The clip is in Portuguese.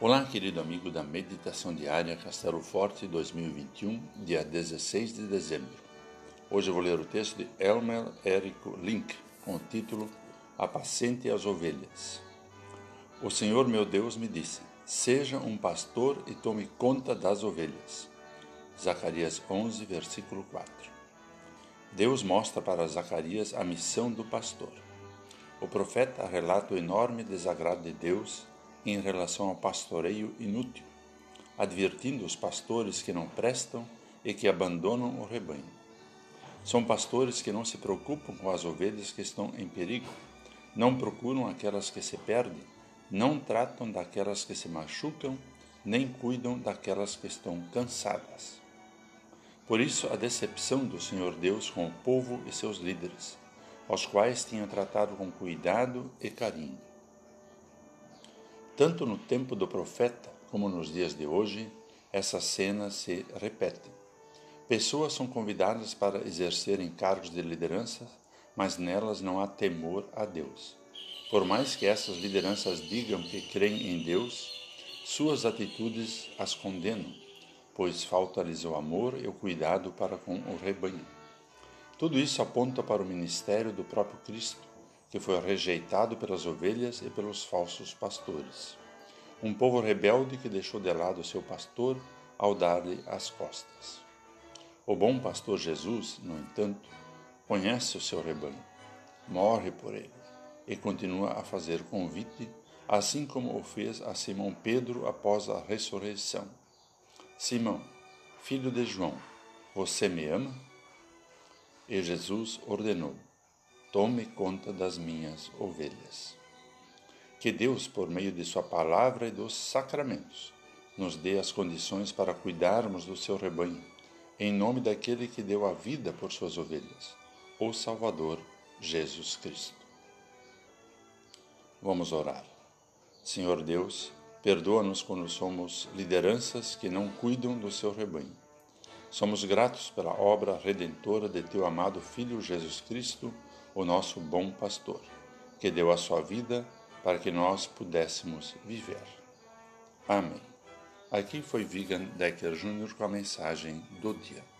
Olá, querido amigo da Meditação Diária Castelo Forte 2021, dia 16 de dezembro. Hoje eu vou ler o texto de Elmer Érico Link, com o título Apacente as Ovelhas. O Senhor meu Deus me disse: Seja um pastor e tome conta das ovelhas. Zacarias 11, versículo 4. Deus mostra para Zacarias a missão do pastor. O profeta relata o enorme desagrado de Deus em relação ao pastoreio inútil, advertindo os pastores que não prestam e que abandonam o rebanho. São pastores que não se preocupam com as ovelhas que estão em perigo, não procuram aquelas que se perdem, não tratam daquelas que se machucam, nem cuidam daquelas que estão cansadas. Por isso, a decepção do Senhor Deus com o povo e seus líderes, aos quais tinha tratado com cuidado e carinho. Tanto no tempo do profeta como nos dias de hoje, essa cena se repete. Pessoas são convidadas para exercerem cargos de liderança, mas nelas não há temor a Deus. Por mais que essas lideranças digam que creem em Deus, suas atitudes as condenam, pois falta-lhes o amor e o cuidado para com o rebanho. Tudo isso aponta para o ministério do próprio Cristo, que foi rejeitado pelas ovelhas e pelos falsos pastores. Um povo rebelde que deixou de lado seu pastor ao dar-lhe as costas. O bom pastor Jesus, no entanto, conhece o seu rebanho, morre por ele e continua a fazer convite, assim como o fez a Simão Pedro após a ressurreição. Simão, filho de João, você me ama? E Jesus ordenou: tome conta das minhas ovelhas. Que Deus, por meio de Sua palavra e dos sacramentos, nos dê as condições para cuidarmos do seu rebanho, em nome daquele que deu a vida por suas ovelhas, o Salvador Jesus Cristo. Vamos orar. Senhor Deus, perdoa-nos quando somos lideranças que não cuidam do seu rebanho. Somos gratos pela obra redentora de teu amado Filho Jesus Cristo o nosso bom pastor, que deu a sua vida para que nós pudéssemos viver. Amém. Aqui foi Vigan Decker Jr. com a mensagem do dia.